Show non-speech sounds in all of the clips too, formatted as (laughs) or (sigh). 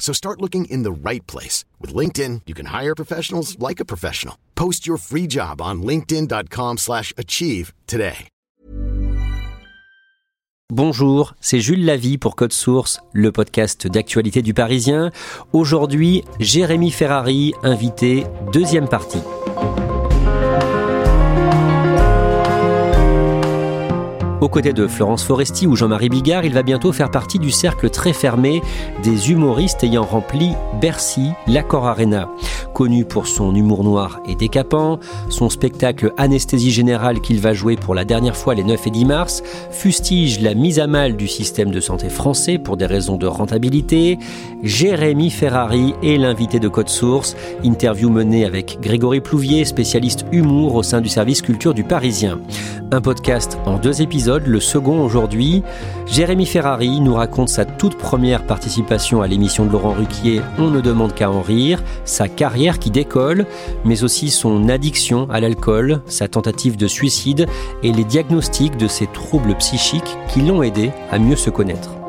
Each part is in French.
So start looking in the right place. With LinkedIn, you can hire professionals like a professional. Post your free job on linkedin.com slash achieve today. Bonjour, c'est Jules Lavie pour Code Source, le podcast d'actualité du Parisien. Aujourd'hui, Jérémy Ferrari, invité, deuxième partie. Aux côtés de Florence Foresti ou Jean-Marie Bigard, il va bientôt faire partie du cercle très fermé des humoristes ayant rempli Bercy, l'Accord Arena. Connu pour son humour noir et décapant, son spectacle Anesthésie Générale qu'il va jouer pour la dernière fois les 9 et 10 mars, fustige la mise à mal du système de santé français pour des raisons de rentabilité, Jérémy Ferrari est l'invité de Code Source, interview menée avec Grégory Plouvier, spécialiste humour au sein du service culture du Parisien. Un podcast en deux épisodes, le second aujourd'hui. Jérémy Ferrari nous raconte sa toute première participation à l'émission de Laurent Ruquier On ne demande qu'à en rire, sa carrière qui décolle, mais aussi son addiction à l'alcool, sa tentative de suicide et les diagnostics de ses troubles psychiques qui l'ont aidé à mieux se connaître.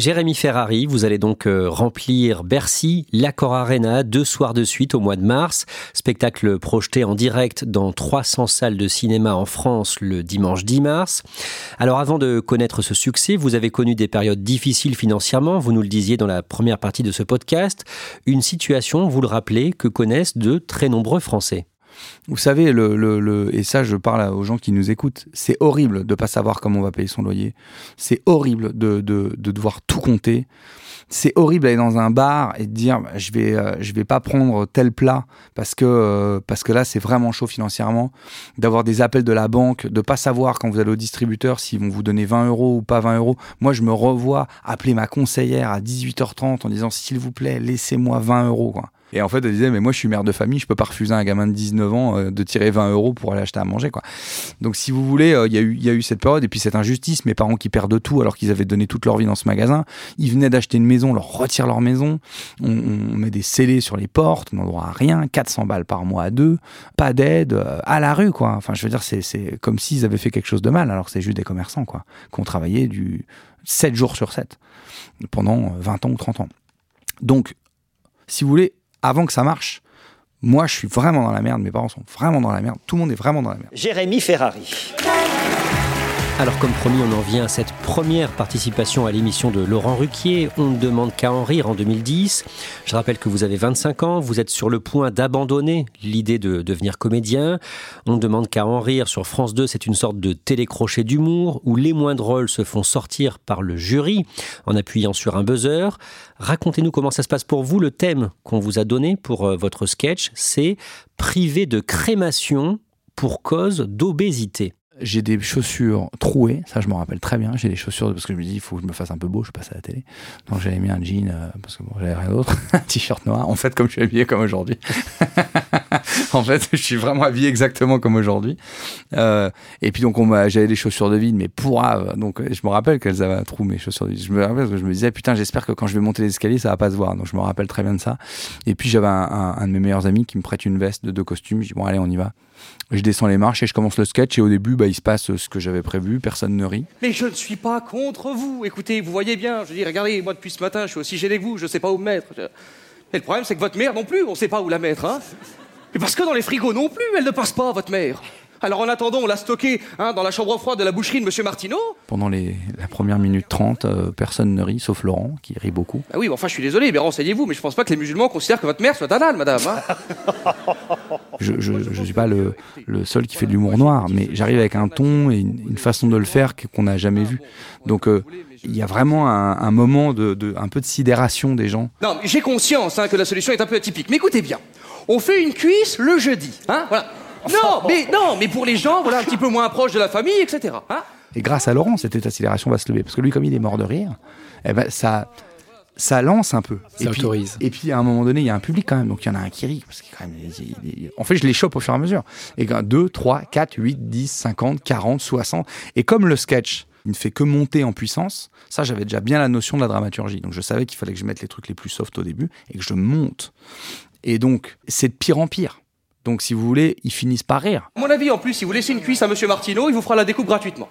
Jérémy Ferrari, vous allez donc euh, remplir Bercy, l'Accor Arena, deux soirs de suite au mois de mars. Spectacle projeté en direct dans 300 salles de cinéma en France le dimanche 10 mars. Alors avant de connaître ce succès, vous avez connu des périodes difficiles financièrement, vous nous le disiez dans la première partie de ce podcast. Une situation, vous le rappelez, que connaissent de très nombreux Français. Vous savez, le, le, et ça, je parle aux gens qui nous écoutent, c'est horrible de pas savoir comment on va payer son loyer. C'est horrible de, de, de, devoir tout compter. C'est horrible d'aller dans un bar et de dire bah, je vais euh, je vais pas prendre tel plat parce que euh, parce que là c'est vraiment chaud financièrement. D'avoir des appels de la banque, de pas savoir quand vous allez au distributeur s'ils vont vous donner 20 euros ou pas 20 euros. Moi je me revois appeler ma conseillère à 18h30 en disant s'il vous plaît laissez-moi 20 euros quoi. Et en fait, elle disait, mais moi, je suis mère de famille, je peux pas refuser à un gamin de 19 ans euh, de tirer 20 euros pour aller acheter à manger, quoi. Donc, si vous voulez, euh, il y, a eu, y a eu cette période et puis cette injustice, mes parents qui perdent tout alors qu'ils avaient donné toute leur vie dans ce magasin. Ils venaient d'acheter une maison, on leur retire leur maison, on, met des scellés sur les portes, on n'a droit à rien, 400 balles par mois à deux, pas d'aide, euh, à la rue, quoi. Enfin, je veux dire, c'est comme s'ils avaient fait quelque chose de mal, alors c'est juste des commerçants, quoi, qui ont travaillé du 7 jours sur 7 pendant 20 ans ou 30 ans. Donc, si vous voulez, avant que ça marche, moi, je suis vraiment dans la merde, mes parents sont vraiment dans la merde, tout le monde est vraiment dans la merde. Jérémy Ferrari. Alors comme promis, on en vient à cette première participation à l'émission de Laurent Ruquier. On ne demande qu'à en rire en 2010. Je rappelle que vous avez 25 ans, vous êtes sur le point d'abandonner l'idée de devenir comédien. On ne demande qu'à en rire sur France 2, c'est une sorte de télécrochet d'humour où les moins drôles se font sortir par le jury en appuyant sur un buzzer. Racontez-nous comment ça se passe pour vous. Le thème qu'on vous a donné pour euh, votre sketch, c'est privé de crémation pour cause d'obésité j'ai des chaussures trouées, ça je me rappelle très bien. J'ai des chaussures parce que je me dis il faut que je me fasse un peu beau, je passe à la télé. Donc j'avais mis un jean euh, parce que bon, j'avais rien d'autre, (laughs) un t-shirt noir. En fait, comme je suis habillé comme aujourd'hui. (laughs) en fait, je suis vraiment habillé exactement comme aujourd'hui. Euh, et puis donc j'avais des chaussures de vide, mais pourrave. Donc je me rappelle qu'elles avaient un trou mes chaussures de vide. Je me rappelle parce que je me disais putain, j'espère que quand je vais monter les escaliers, ça va pas se voir. Donc je me rappelle très bien de ça. Et puis j'avais un, un, de mes meilleurs amis qui me prête une veste de deux costumes. Je dis bon allez, on y va. Je descends les marches et je commence le sketch et au début, bah, il se passe ce que j'avais prévu, personne ne rit. Mais je ne suis pas contre vous. Écoutez, vous voyez bien, je dis, regardez, moi depuis ce matin, je suis aussi gêné que vous, je ne sais pas où me mettre. Et le problème, c'est que votre mère non plus, on ne sait pas où la mettre. Hein et parce que dans les frigos non plus, elle ne passe pas, votre mère. Alors en attendant, on l'a stocké hein, dans la chambre froide de la boucherie de Monsieur Martineau. Pendant les, la première minute 30, euh, personne ne rit, sauf Laurent, qui rit beaucoup. Ah oui, enfin je suis désolé, mais renseignez-vous, mais je pense pas que les musulmans considèrent que votre mère soit anale, madame. Hein. (laughs) Je, je suis pas le, le seul qui fait de l'humour noir, mais j'arrive avec un ton et une, une façon de le faire qu'on n'a jamais vu. Donc euh, il y a vraiment un, un moment de, de, un peu de sidération des gens. Non, mais j'ai conscience hein, que la solution est un peu atypique. Mais écoutez bien, on fait une cuisse le jeudi, hein, voilà. Non, mais non, mais pour les gens, voilà, un petit peu moins proches de la famille, etc. Hein Et grâce à Laurent, cette état sidération va se lever. Parce que lui, comme il est mort de rire, eh ben, ça, ça lance un peu. Ça et puis, autorise. Et puis, à un moment donné, il y a un public quand même. Donc, il y en a un qui rit. Parce que quand même, il- il- en fait, je les chope au fur et à mesure. Et 2, 3, 4, 8, 10, 50, 40, 60. Et comme le sketch, il ne fait que monter en puissance, ça, j'avais déjà bien la notion de la dramaturgie. Donc, je savais qu'il fallait que je mette les trucs les plus soft au début et que je monte. Et donc, c'est de pire en pire. Donc, si vous voulez, ils finissent par rire. À mon avis, en plus, si vous laissez une cuisse à Monsieur Martineau, il vous fera la découpe gratuitement.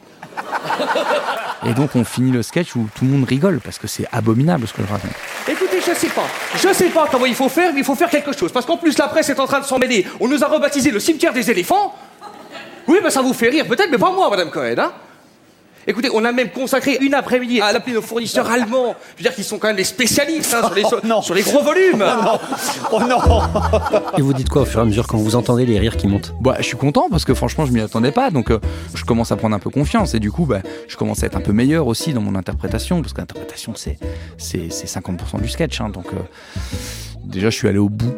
Et donc, on finit le sketch où tout le monde rigole parce que c'est abominable ce que je raconte. Écoutez, je sais pas. Je sais pas comment il faut faire, mais il faut faire quelque chose. Parce qu'en plus, la presse est en train de s'en mêler. On nous a rebaptisé le cimetière des éléphants. Oui, ben ça vous fait rire, peut-être, mais pas moi, Madame Cohen, hein Écoutez, on a même consacré une après-midi à l'appeler nos fournisseurs (laughs) allemands. Je veux dire qu'ils sont quand même les spécialistes hein, sur, les, (laughs) non. sur les gros volumes. (laughs) Oh non Et vous dites quoi au fur et à mesure quand vous entendez les rires qui montent? Bah, je suis content parce que franchement, je m'y attendais pas. Donc, euh, je commence à prendre un peu confiance. Et du coup, bah, je commence à être un peu meilleur aussi dans mon interprétation. Parce que l'interprétation, c'est, c'est, c'est 50% du sketch. hein. donc, euh, déjà, je suis allé au bout.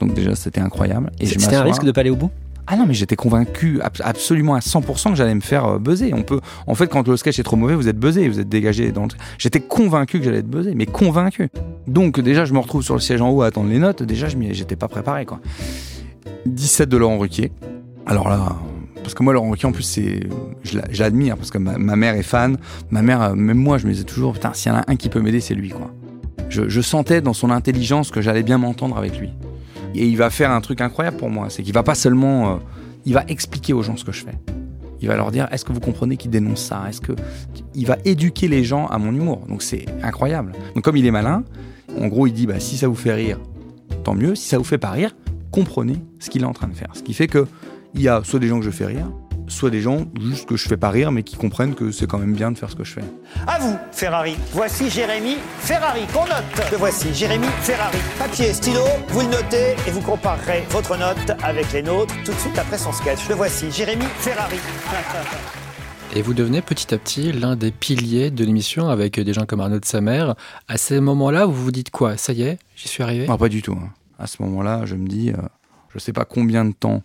Donc, déjà, c'était incroyable. C'était un risque de pas aller au bout? Ah non, mais j'étais convaincu ab- absolument à 100% que j'allais me faire euh, buzzer. On peut, en fait, quand le sketch est trop mauvais, vous êtes buzzé, vous êtes dégagé. J'étais convaincu que j'allais être buzzé, mais convaincu. Donc déjà, je me retrouve sur le siège en haut à attendre les notes. Déjà, je j'étais pas préparé, quoi. 17 de Laurent Ruquier. Alors là, parce que moi, Laurent Ruquier, en plus, c'est, je l'a- je l'admire parce que ma, mère est fan. Ma mère, euh, même moi, je me disais toujours, putain, s'il y en a un qui peut m'aider, c'est lui, quoi. Je sentais dans son intelligence que j'allais bien m'entendre avec lui. Et il va faire un truc incroyable pour moi, c'est qu'il va pas seulement, euh, il va expliquer aux gens ce que je fais. Il va leur dire, est-ce que vous comprenez qu'il dénonce ça? Est-ce que il va éduquer les gens à mon humour Donc c'est incroyable. Donc comme il est malin, en gros il dit, bah si ça vous fait rire, tant mieux. Si ça vous fait pas rire, comprenez ce qu'il est en train de faire. Ce qui fait que il y a soit des gens que je fais rire, soit des gens juste que je fais pas rire, mais qui comprennent que c'est quand même bien de faire ce que je fais. À vous, Ferrari. Voici Jérémy Ferrari qu'on note. Le voici, Jérémy Ferrari. Papier, stylo, vous le notez et vous comparerez votre note avec les nôtres tout de suite après son sketch. Le voici, Jérémy Ferrari. Et vous devenez petit à petit l'un des piliers de l'émission avec des gens comme Arnaud de Samer. À ces moments-là, vous vous dites quoi? Ça y est, j'y suis arrivé? Non, pas du tout. hein. À ce moment-là, je me dis, euh, je sais pas combien de temps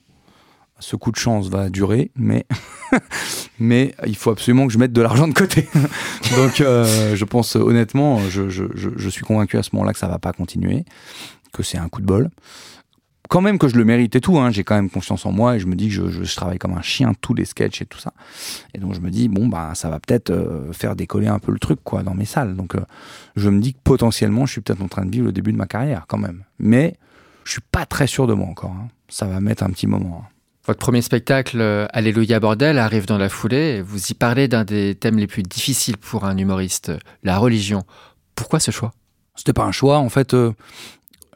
ce coup de chance va durer, mais, (laughs) mais il faut absolument que je mette de l'argent de côté. (laughs) Donc, euh, je pense honnêtement, je, suis convaincu à ce moment-là que ça va pas continuer, que c'est un coup de bol. Quand même que je le mérite et tout, hein, j'ai quand même confiance en moi et je me dis que je, travaille comme un chien, tous les sketchs et tout ça. Et donc je me dis, bon, bah, ça va peut-être euh, faire décoller un peu le truc quoi, dans mes salles. Donc euh, je me dis que potentiellement, je suis peut-être en train de vivre le début de ma carrière quand même. Mais je suis pas très sûr de moi encore. hein. Ça va mettre un petit moment. hein. Votre premier spectacle, euh, Alléluia Bordel, arrive dans la foulée. Vous y parlez d'un des thèmes les plus difficiles pour un humoriste, la religion. Pourquoi ce choix? C'était pas un choix. En fait, euh,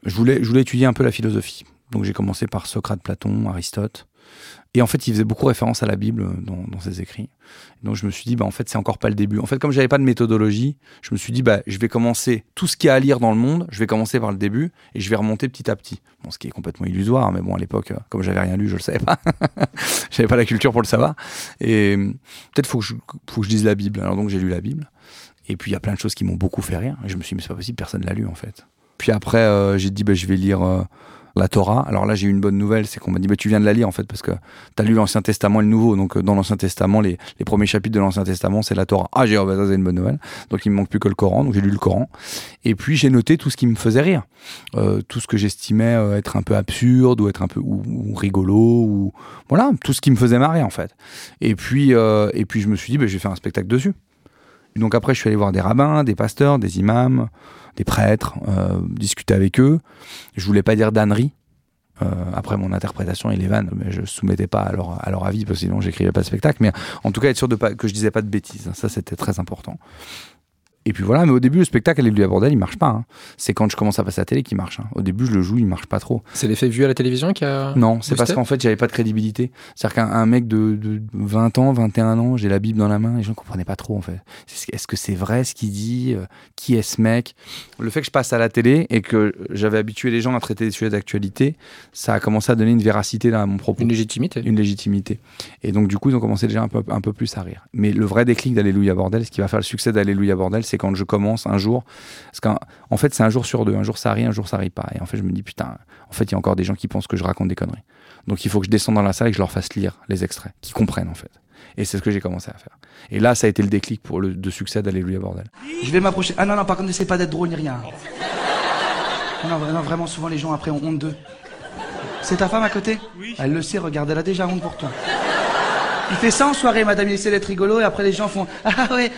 je voulais étudier un peu la philosophie. Donc j'ai commencé par Socrate, Platon, Aristote. Et en fait, il faisait beaucoup référence à la Bible dans, ses écrits. Donc je me suis dit, bah, en fait, c'est encore pas le début. En fait, comme j'avais pas de méthodologie, je me suis dit, bah, je vais commencer tout ce qu'il y a à lire dans le monde, je vais commencer par le début et je vais remonter petit à petit. Bon, ce qui est complètement illusoire, mais bon, à l'époque, euh, comme j'avais rien lu, je le savais pas. (laughs) j'avais pas la culture pour le savoir. Et euh, peut-être faut que je, faut que je lise la Bible. Alors donc j'ai lu la Bible. Et puis il y a plein de choses qui m'ont beaucoup fait rire. Et je me suis dit, mais c'est pas possible, personne l'a lu en fait. Puis après, euh, j'ai dit, bah, je vais lire la Torah. Alors là, j'ai eu une bonne nouvelle, c'est qu'on m'a dit, bah, tu viens de la lire en fait, parce que tu as lu l'Ancien Testament et le Nouveau. Donc euh, dans l'Ancien Testament, les, premiers chapitres de l'Ancien Testament, c'est la Torah. Ah, j'ai oh, bah, ça c'est une bonne nouvelle. Donc il me manque plus que le Coran. Donc j'ai lu le Coran. Et puis j'ai noté tout ce qui me faisait rire. Euh, tout ce que j'estimais euh, être un peu absurde ou être un peu rigolo ou voilà, tout ce qui me faisait marrer en fait. Et puis, et puis je me suis dit, bah, je vais faire un spectacle dessus. Donc après, je suis allé voir des rabbins, des pasteurs, des imams, des prêtres, euh, discuter avec eux. Je voulais pas dire d'ânerie. Euh, après mon interprétation et les vannes, mais je soumettais pas à leur, avis parce que sinon j'écrivais pas de spectacle. Mais en tout cas, être sûr que je disais pas de bêtises, ça c'était très important. Et puis voilà, mais au début, le spectacle Alléluia Bordel, il marche pas. hein. C'est quand je commence à passer à la télé qu'il marche. hein. Au début, je le joue, il marche pas trop. C'est l'effet vu à la télévision qui a. Non, c'est parce qu'en fait, j'avais pas de crédibilité. C'est-à-dire qu'un un mec de, de 20 ans, 21 ans, j'ai la Bible dans la main, les gens comprenaient pas trop, en fait. Est-ce que c'est vrai ce qu'il dit Euh, Qui est ce mec? Le fait que je passe à la télé et que j'avais habitué les gens à traiter des sujets d'actualité, ça a commencé à donner une véracité à mon propos. Une légitimité. Une légitimité. Et donc, du coup, ils ont commencé déjà un peu, un peu plus à rire. Mais le vrai déclic d'Alléluia Bordel, ce qui va faire le succès d'Alléluia Bordel, c'est quand je commence un jour. Parce qu'en en fait, c'est un jour sur deux. Un jour, ça rit, un jour, ça rit pas. Et en fait, je me dis, putain, en fait, il y a encore des gens qui pensent que je raconte des conneries. Donc, il faut que je descende dans la salle et que je leur fasse lire les extraits, qu'ils comprennent, en fait. Et c'est ce que j'ai commencé à faire. Et là, ça a été le déclic pour le de succès d'Alléluia Bordel. Je vais m'approcher. Ah non, non, par contre, n'essaie pas d'être drôle ni rien. Non, non, non, vraiment, souvent les gens après ont honte d'eux. C'est ta femme à côté? Oui. Elle le sait, regarde, elle a déjà honte pour toi. Il fait ça en soirée, madame, il essaie d'être rigolo et après les gens font Ah ouais.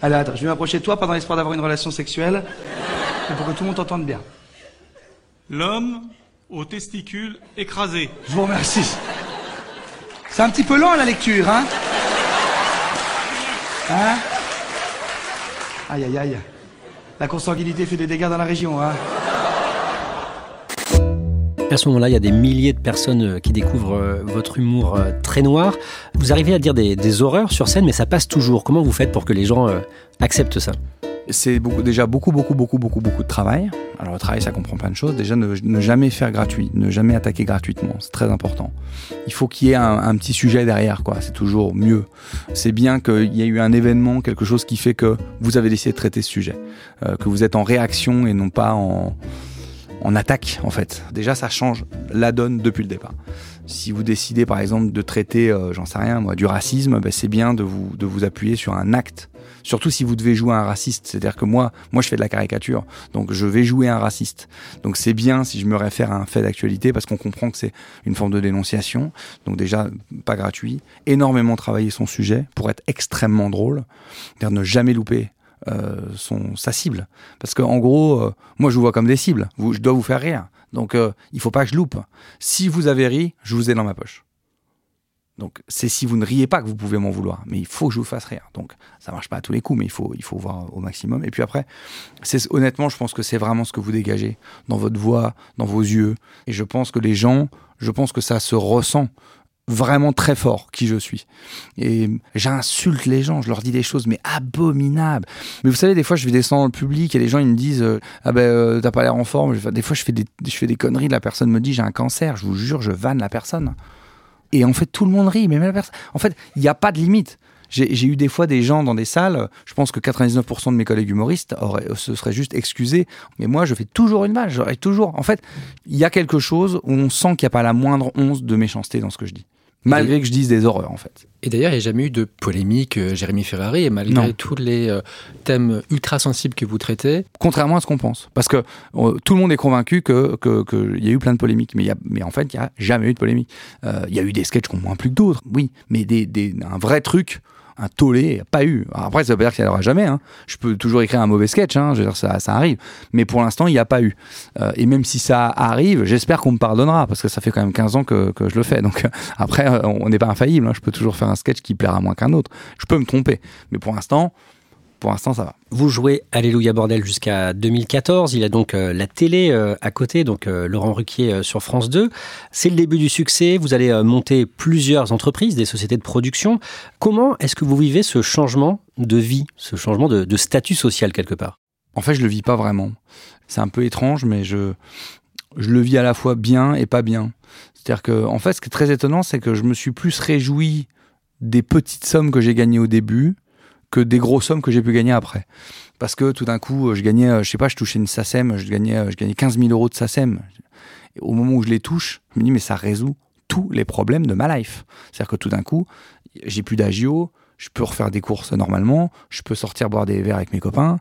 Allez, attends, je vais m'approcher de toi, pas dans l'espoir d'avoir une relation sexuelle, mais pour que tout le monde t'entende bien. L'homme aux testicules écrasés. Je vous remercie. C'est un petit peu lent la lecture, hein? Hein? Aïe aïe aïe. La consanguinité fait des dégâts dans la région, hein? À ce moment-là, il y a des milliers de personnes euh, qui découvrent euh, votre humour euh, très noir. Vous arrivez à dire des, horreurs sur scène, mais ça passe toujours. Comment vous faites pour que les gens acceptent ça? C'est beaucoup, déjà beaucoup, beaucoup, beaucoup, beaucoup, beaucoup de travail. Alors le travail, ça comprend plein de choses. Déjà, ne, jamais faire gratuit, ne jamais attaquer gratuitement, c'est très important. Il faut qu'il y ait un, petit sujet derrière, quoi. C'est toujours mieux. C'est bien qu'il y ait eu un événement, quelque chose qui fait que vous avez décidé de traiter ce sujet, que vous êtes en réaction et non pas en en attaque en fait. Déjà ça change la donne depuis le départ. Si vous décidez par exemple de traiter, euh, j'en sais rien moi, du racisme, ben, c'est bien de vous, de vous appuyer sur un acte. Surtout si vous devez jouer un raciste. C'est-à-dire que moi, moi je fais de la caricature, donc je vais jouer un raciste. Donc c'est bien si je me réfère à un fait d'actualité parce qu'on comprend que c'est une forme de dénonciation. Donc déjà, pas gratuit. Énormément travailler son sujet pour être extrêmement drôle. C'est-à-dire ne jamais louper euh, son, sa cible. Parce que en gros, euh, moi je vous vois comme des cibles. Je dois vous faire rire. Donc euh, il faut pas que je loupe. Si vous avez ri, je vous ai dans ma poche. Donc c'est si vous ne riez pas que vous pouvez m'en vouloir. Mais il faut que je vous fasse rire. Donc ça marche pas à tous les coups, mais il faut, il faut voir au maximum. Et puis après, c'est honnêtement, je pense que c'est vraiment ce que vous dégagez dans votre voix, dans vos yeux. Et je pense que les gens, je pense que ça se ressent vraiment très fort qui je suis. Et j'insulte les gens, je leur dis des choses mais abominables. Mais vous savez, des fois je vais descendre dans le public et les gens ils me disent euh, ah ben euh, t'as pas l'air en forme. Des fois je fais des je fais des conneries, la personne me dit j'ai un cancer, je vous jure je vanne la personne. Et en fait tout le monde rit, mais même la personne. En fait il n'y a pas de limite. J'ai eu des fois des gens dans des salles, je pense que 99% de mes collègues humoristes auraient, se seraient juste excusés, mais moi je fais toujours une vanne, j'aurais toujours. En fait, il y a quelque chose où on sent qu'il n'y a pas la moindre once de méchanceté dans ce que je dis. Malgré que je dise des horreurs en fait. Et d'ailleurs, il n'y a jamais eu de polémique, euh, Jérémy Ferrari, et malgré Non. tous les euh, thèmes ultra sensibles que vous traitez, Contrairement à ce qu'on pense. Parce que euh, tout le monde est convaincu qu'il que, y a eu plein de polémiques. Mais, y a, mais en fait, il n'y a jamais eu de polémique. Euh, Il y a eu des sketchs qui ont moins plu que d'autres, oui. Mais des, des, un vrai truc, un tollé, pas eu. Après, ça veut pas dire qu'il n'y en aura jamais. Hein. Je peux toujours écrire un mauvais sketch, hein. je veux dire, ça, ça arrive. Mais pour l'instant, il n'y a pas eu. Euh, et même si ça arrive, j'espère qu'on me pardonnera, parce que ça fait quand même 15 ans que, que je le fais. Donc euh, après, euh, on n'est pas infaillible. hein. Je peux toujours faire un sketch qui plaira moins qu'un autre. Je peux me tromper. Mais pour l'instant, pour l'instant, ça va. Vous jouez Alléluia Bordel jusqu'à 2014. Il a donc euh, la télé euh, à côté, donc euh, Laurent Ruquier sur France 2. C'est le début du succès. Vous allez monter plusieurs entreprises, des sociétés de production. Comment est-ce que vous vivez ce changement de vie, ce changement de, de statut social quelque part? En fait, je le vis pas vraiment. C'est un peu étrange, mais je, je le vis à la fois bien et pas bien. C'est-à-dire que, en fait, ce qui est très étonnant, c'est que je me suis plus réjoui des petites sommes que j'ai gagnées au début que des grosses sommes que j'ai pu gagner après. Parce que tout d'un coup, je gagnais, euh, je sais pas, je touchais une SACEM, je gagnais, euh, je gagnais 15 000 euros de SACEM. Et au moment où je les touche, je me dis, mais ça résout tous les problèmes de ma life. C'est-à-dire que tout d'un coup, j'ai plus d'agio, je peux refaire des courses normalement, je peux sortir boire des verres avec mes copains,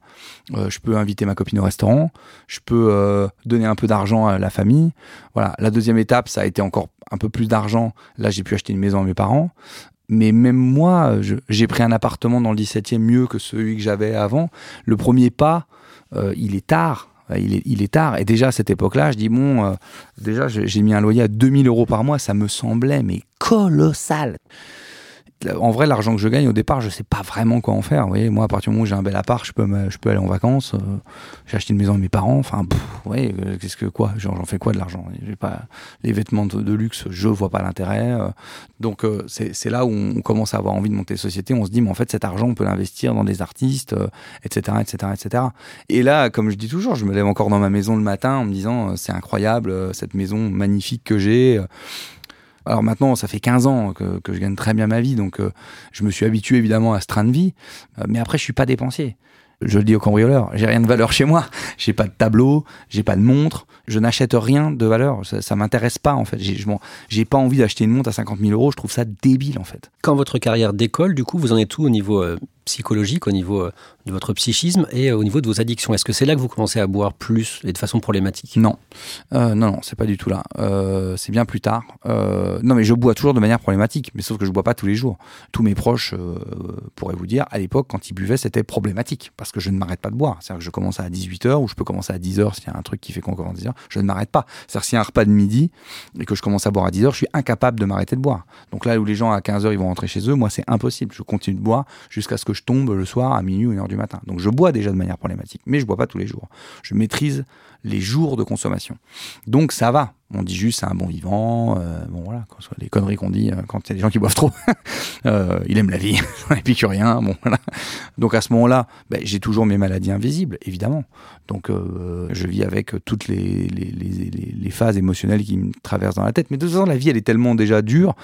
euh, je peux inviter ma copine au restaurant, je peux euh, donner un peu d'argent à la famille. Voilà. La deuxième étape, ça a été encore un peu plus d'argent. Là, j'ai pu acheter une maison à mes parents. Mais même moi, j'ai pris un appartement dans le 17e mieux que celui que j'avais avant. Le premier pas, euh, il est tard. Il est, tard. Et déjà, à cette époque-là, je dis, bon, euh, déjà, j'ai mis un loyer à 2000 euros par mois. Ça me semblait, mais colossal. En vrai, l'argent que je gagne au départ, je sais pas vraiment quoi en faire. Vous voyez, moi, à partir du moment où j'ai un bel appart, je peux, je peux aller en vacances. euh, j'ai acheté une maison à mes parents. Enfin, ouais, euh, qu'est-ce que quoi J'en fais quoi de l'argent? J'ai pas les vêtements de, luxe, je vois pas l'intérêt. euh. donc, euh, c'est là où on commence à avoir envie de monter société. On se dit, mais en fait, cet argent, on peut l'investir dans des artistes, etc., etc., etc. Et là, comme je dis toujours, je me lève encore dans ma maison le matin en me disant, euh, c'est incroyable, cette maison magnifique que j'ai. Alors maintenant, ça fait 15 ans que, je gagne très bien ma vie, donc euh, je me suis habitué évidemment à ce train de vie. Euh, mais après, je suis pas dépensier. Je le dis aux cambrioleurs, j'ai rien de valeur chez moi. (laughs) J'ai pas de tableau, j'ai pas de montre, je n'achète rien de valeur. Ça, ça m'intéresse pas en fait. J'ai j'ai pas envie d'acheter une montre à 50 000 euros. Je trouve ça débile en fait. Quand votre carrière décolle, du coup, vous en êtes tout au niveau euh, psychologique, au niveau euh, de votre psychisme et euh, au niveau de vos addictions. Est-ce que c'est là que vous commencez à boire plus et de façon problématique? Non, Euh, non, non, c'est pas du tout là. Euh, c'est bien plus tard. Non, mais je bois toujours de manière problématique, mais sauf que je bois pas tous les jours. Tous mes proches pourraient vous dire, à l'époque, quand ils buvaient, c'était problématique parce que je ne m'arrête pas de boire. C'est-à-dire que je commence à 18h ou je peux commencer à 10h s'il y a un truc qui fait qu'on commence à 10h. Je ne m'arrête pas. C'est-à-dire s'il y a un repas de midi et que je commence à boire à 10h, je suis incapable de m'arrêter de boire. Donc là où les gens à 15h ils vont rentrer chez eux, moi c'est impossible. Je continue de boire jusqu'à ce que tombe le soir à minuit ou une heure du matin. Donc je bois déjà de manière problématique, mais je bois pas tous les jours. Je maîtrise les jours de consommation. Donc ça va. On dit juste c'est un bon vivant. euh, bon voilà, quand- les conneries qu'on dit euh, quand il y a des gens qui boivent trop. (laughs) Euh, il aime la vie, (laughs) épicurien. Bon voilà. Donc à ce moment-là, ben, j'ai toujours mes maladies invisibles, évidemment. Donc je vis avec toutes les, les, phases émotionnelles qui me traversent dans la tête. Mais de toute façon, la vie, elle est tellement déjà dure.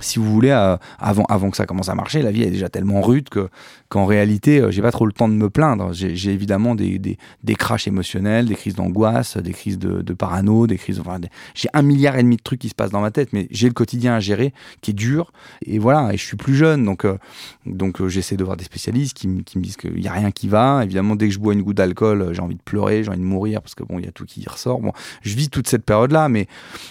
Si vous voulez, avant, avant que ça commence à marcher, la vie est déjà tellement rude que qu'en réalité, j'ai pas trop le temps de me plaindre. J'ai évidemment des, des, des crashs émotionnels, des crises d'angoisse, des crises de, de parano, des crises. J'ai un milliard et demi de trucs qui se passent dans ma tête, mais j'ai le quotidien à gérer qui est dur. Et voilà, et je suis plus jeune, donc euh, donc euh, j'essaie de voir des spécialistes qui, qui me disent qu'il y a rien qui va. Évidemment, dès que je bois une goutte d'alcool, euh, j'ai envie de pleurer, j'ai envie de mourir parce que bon, il y a tout qui ressort. Bon, je vis toute cette période-là, mais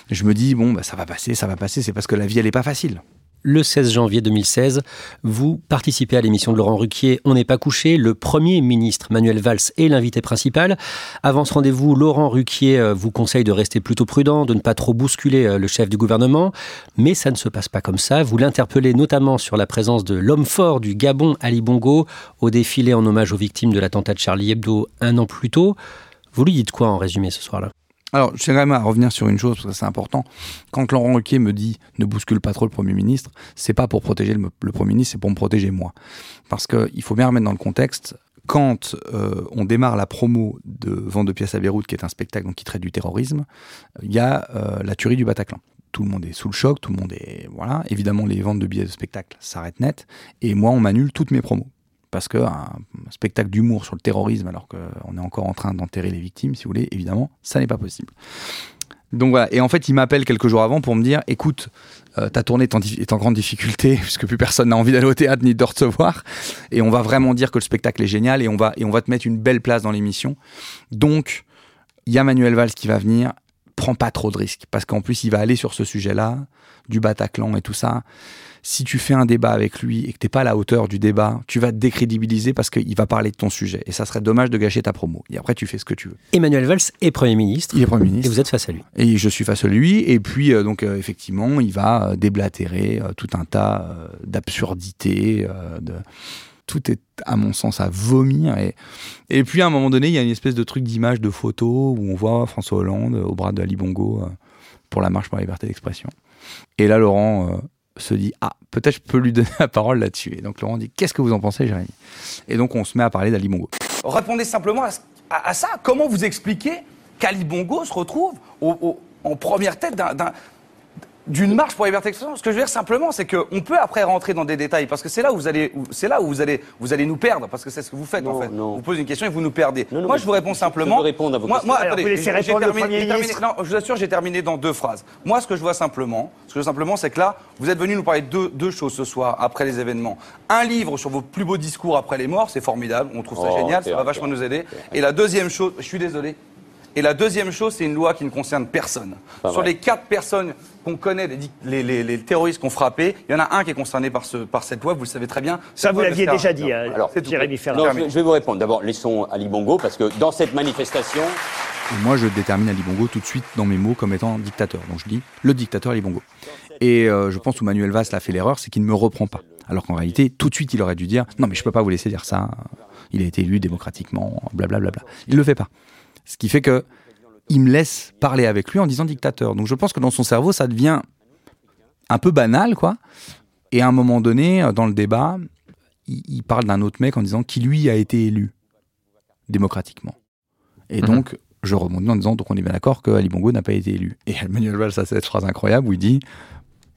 je me dis bon, bah, ça va passer, ça va passer. C'est parce que la vie, elle est pas facile. Le 16 janvier 2016, vous participez à l'émission de Laurent Ruquier On n'est pas couché. Le Premier ministre Manuel Valls est l'invité principal. Avant ce rendez-vous, Laurent Ruquier euh, vous conseille de rester plutôt prudent, de ne pas trop bousculer euh, le chef du gouvernement. Mais ça ne se passe pas comme ça. Vous l'interpellez notamment sur la présence de l'homme fort du Gabon, Ali Bongo, au défilé en hommage aux victimes de l'attentat de Charlie Hebdo un an plus tôt. Vous lui dites quoi en résumé ce soir-là? Alors, je tiens quand même à revenir sur une chose, parce que c'est important. Quand Laurent Ruquier me dit ne bouscule pas trop le Premier ministre, c'est pas pour protéger le, Premier ministre, c'est pour me protéger moi. Parce qu'il faut bien remettre dans le contexte, quand euh, on démarre la promo de Vente de pièces à Beyrouth, qui est un spectacle donc, qui traite du terrorisme, il y a euh, la tuerie du Bataclan. Tout le monde est sous le choc, tout le monde est. Voilà. Évidemment, les ventes de billets de spectacle s'arrêtent net. Et moi, on m'annule toutes mes promos. Parce qu'un un spectacle d'humour sur le terrorisme, alors qu'on est encore en train d'enterrer les victimes, si vous voulez, évidemment, ça n'est pas possible. Donc voilà. Et en fait, il m'appelle quelques jours avant pour me dire écoute, euh, ta tournée est en, grande difficulté, (laughs) puisque plus personne n'a envie d'aller au théâtre ni de recevoir. Et on va vraiment dire que le spectacle est génial et on va, et on va te mettre une belle place dans l'émission. Donc, il y a Manuel Valls qui va venir. Prends pas trop de risques, parce qu'en plus, il va aller sur ce sujet-là, du Bataclan et tout ça. Si tu fais un débat avec lui et que t'es pas à la hauteur du débat, tu vas te décrédibiliser parce qu'il va parler de ton sujet. Et ça serait dommage de gâcher ta promo. Et après, tu fais ce que tu veux. Emmanuel Valls est Premier ministre. Il est Premier ministre. Et vous êtes face à lui. Et je suis face à lui. Et puis, euh, donc, euh, effectivement, il va euh, déblatérer tout un tas d'absurdités. de... Tout est, à mon sens, à vomir. Et, et puis, à un moment donné, il y a une espèce de truc d'image, de photo, où on voit François Hollande au bras de Ali Bongo pour la marche pour la liberté d'expression. Et là, Laurent se dit Ah, peut-être je peux lui donner la parole là-dessus. Et donc, Laurent dit Qu'est-ce que vous en pensez, Jérémy? Et donc, on se met à parler d'Ali Bongo. Répondez simplement à, ça. Comment vous expliquez qu'Ali Bongo se retrouve en première tête d'un- d'une marche pour la liberté d'expression Ce que je veux dire simplement, c'est qu'on peut après rentrer dans des détails, parce que c'est là où vous allez, c'est là où vous allez, vous allez nous perdre, parce que c'est ce que vous faites en fait. Vous posez une question et vous nous perdez. non, moi, je vous réponds je simplement. peux répondre à vos moi, questions. moi, Alors, attendez, vous laissez j'ai- j'ai répondre le terminé- Premier j'ai terminé- ministre. non, je vous assure, j'ai terminé dans deux phrases. Moi, ce que je vois simplement, ce que je vois simplement, c'est que là, vous êtes venu nous parler de deux, deux choses ce soir, après les événements. Un livre sur vos plus beaux discours après les morts, c'est formidable, on trouve ça Oh, génial, ça va vachement nous aider. Et la deuxième chose, je suis désolé. Et la deuxième chose, c'est une loi qui ne concerne personne. Pas Sur vrai. les quatre personnes qu'on connaît, les, dic- les, les- les terroristes qu'on frappé, il y en a un qui est concerné par, ce, par cette loi, vous le savez très bien. Ça, vous l'aviez déjà dit, hein, Alors. Jérémy Ferrand. Non, je, je vais vous répondre. D'abord, laissons Ali Bongo, parce que dans cette manifestation, Et moi, je détermine Ali Bongo tout de suite dans mes mots comme étant dictateur. Donc je dis le dictateur Ali Bongo. Et euh, je pense où Manuel Valls l'a fait l'erreur, c'est qu'il ne me reprend pas. Alors qu'en réalité, tout de suite, il aurait dû dire non, mais je peux pas vous laisser dire ça. Il a été élu démocratiquement, blablabla. Il le fait pas. Ce qui fait que il me laisse parler avec lui en disant dictateur. Donc je pense que dans son cerveau, ça devient un peu banal, quoi. Et à un moment donné, dans le débat, il, il parle d'un autre mec en disant qui lui a été élu démocratiquement. Et Mhm. donc, je rebondis en disant donc on est bien d'accord que Ali Bongo n'a pas été élu. Et Emmanuel Valls a cette phrase incroyable où il dit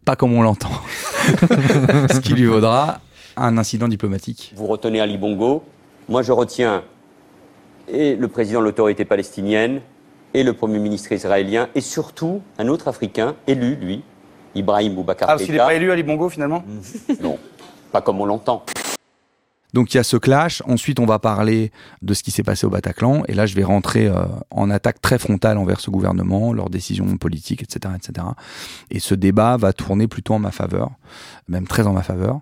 pas comme on l'entend. (laughs) Ce qui lui vaudra un incident diplomatique. Vous retenez Ali Bongo. Moi, je retiens et le président de l'autorité palestinienne et le premier ministre israélien et surtout un autre Africain élu, lui, Ibrahim Boubacar Ah, parce qu'il n'est pas élu, Ali Bongo, finalement Non, pas comme on l'entend. Donc il y a ce clash. Ensuite, on va parler de ce qui s'est passé au Bataclan. Et là, je vais rentrer euh, en attaque très frontale envers ce gouvernement, leurs décisions politiques, etc., etc. Et ce débat va tourner plutôt en ma faveur, même très en ma faveur,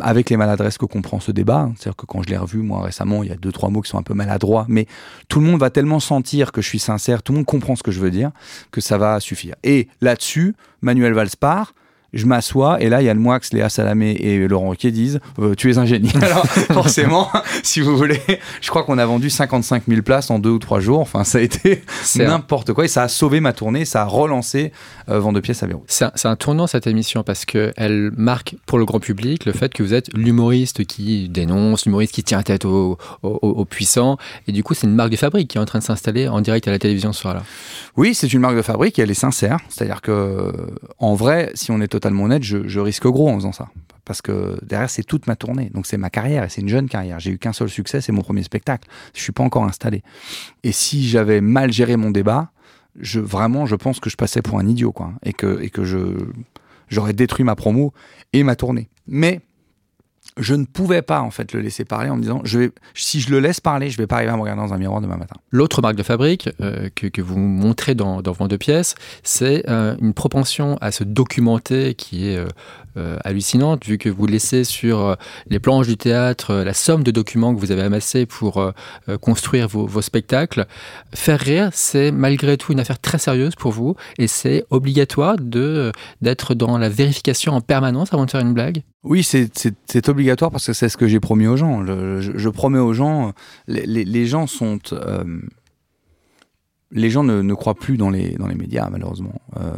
avec les maladresses que comprend ce débat. C'est-à-dire que quand je l'ai revu, moi, récemment, il y a deux, trois mots qui sont un peu maladroits. Mais tout le monde va tellement sentir que je suis sincère, tout le monde comprend ce que je veux dire, que ça va suffire. Et là-dessus, Manuel Valls part. Je m'assois et là, il y a le Moix, Léa Salamé et Laurent Ruquier disent euh, Tu es un génie. (laughs) Alors, forcément, (laughs) si vous voulez, je crois qu'on a vendu 55 000 places en deux ou trois jours. Enfin, ça a été n'importe quoi et ça a sauvé ma tournée, ça a relancé euh, Vent de pièces à Beyrouth. C'est un, un tournant cette émission parce qu'elle marque pour le grand public le fait que vous êtes l'humoriste qui dénonce, l'humoriste qui tient tête aux, aux- aux puissants. Et du coup, c'est une marque de fabrique qui est en train de s'installer en direct à la télévision ce soir-là. Oui, c'est une marque de fabrique et elle est sincère. C'est-à-dire que, en vrai, si on est totalement honnête, je, je risque gros en faisant ça. Parce que derrière, c'est toute ma tournée. Donc, c'est ma carrière et c'est une jeune carrière. J'ai eu qu'un seul succès, c'est mon premier spectacle. Je suis pas encore installé. Et si j'avais mal géré mon débat, je, vraiment, je pense que je passais pour un idiot, quoi. Et que, et que je, j'aurais détruit ma promo et ma tournée. Mais, je ne pouvais pas, en fait, le laisser parler en me disant, je vais, si je le laisse parler, je vais pas arriver à me regarder dans un miroir demain matin. L'autre marque de fabrique euh, que, que vous montrez dans, dans Vent de pièces, c'est euh, une propension à se documenter qui est euh, hallucinante, vu que vous laissez sur euh, les planches du théâtre euh, la somme de documents que vous avez amassés pour euh, euh, construire vos, spectacles. Faire rire, c'est malgré tout une affaire très sérieuse pour vous, et c'est obligatoire de d'être dans la vérification en permanence avant de faire une blague. Oui, c'est- obligatoire parce que c'est ce que j'ai promis aux gens. Je, promets aux gens, les, gens sont... euh, les gens ne, croient plus dans les, dans les médias, malheureusement. Euh,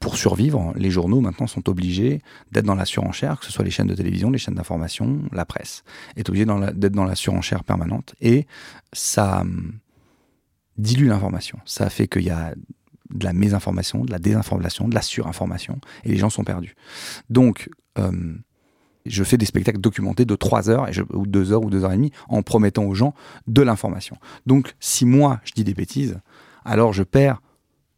pour survivre, les journaux maintenant sont obligés d'être dans la surenchère, que ce soit les chaînes de télévision, les chaînes d'information, la presse, est obligé d'être dans la surenchère permanente. Et ça hum, dilue l'information. Ça fait qu'il y a de la mésinformation, de la désinformation, de la surinformation, et les gens sont perdus. Donc, euh, je fais des spectacles documentés de 3 heures, ou 2 heures, ou 2 heures et demie, en promettant aux gens de l'information. Donc, si moi, je dis des bêtises, alors je perds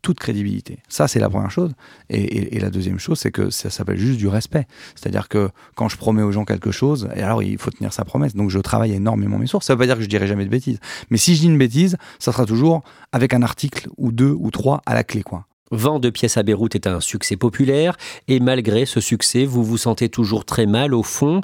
toute crédibilité. Ça, c'est la première chose. Et, la deuxième chose, c'est que ça s'appelle juste du respect. C'est-à-dire que quand je promets aux gens quelque chose, et alors il faut tenir sa promesse. Donc je travaille énormément mes sources. Ça veut pas dire que je dirai jamais de bêtises. Mais si je dis une bêtise, ça sera toujours avec un article ou deux ou trois à la clé, quoi. Vent de pièces à Beyrouth est un succès populaire et malgré ce succès, vous vous sentez toujours très mal au fond.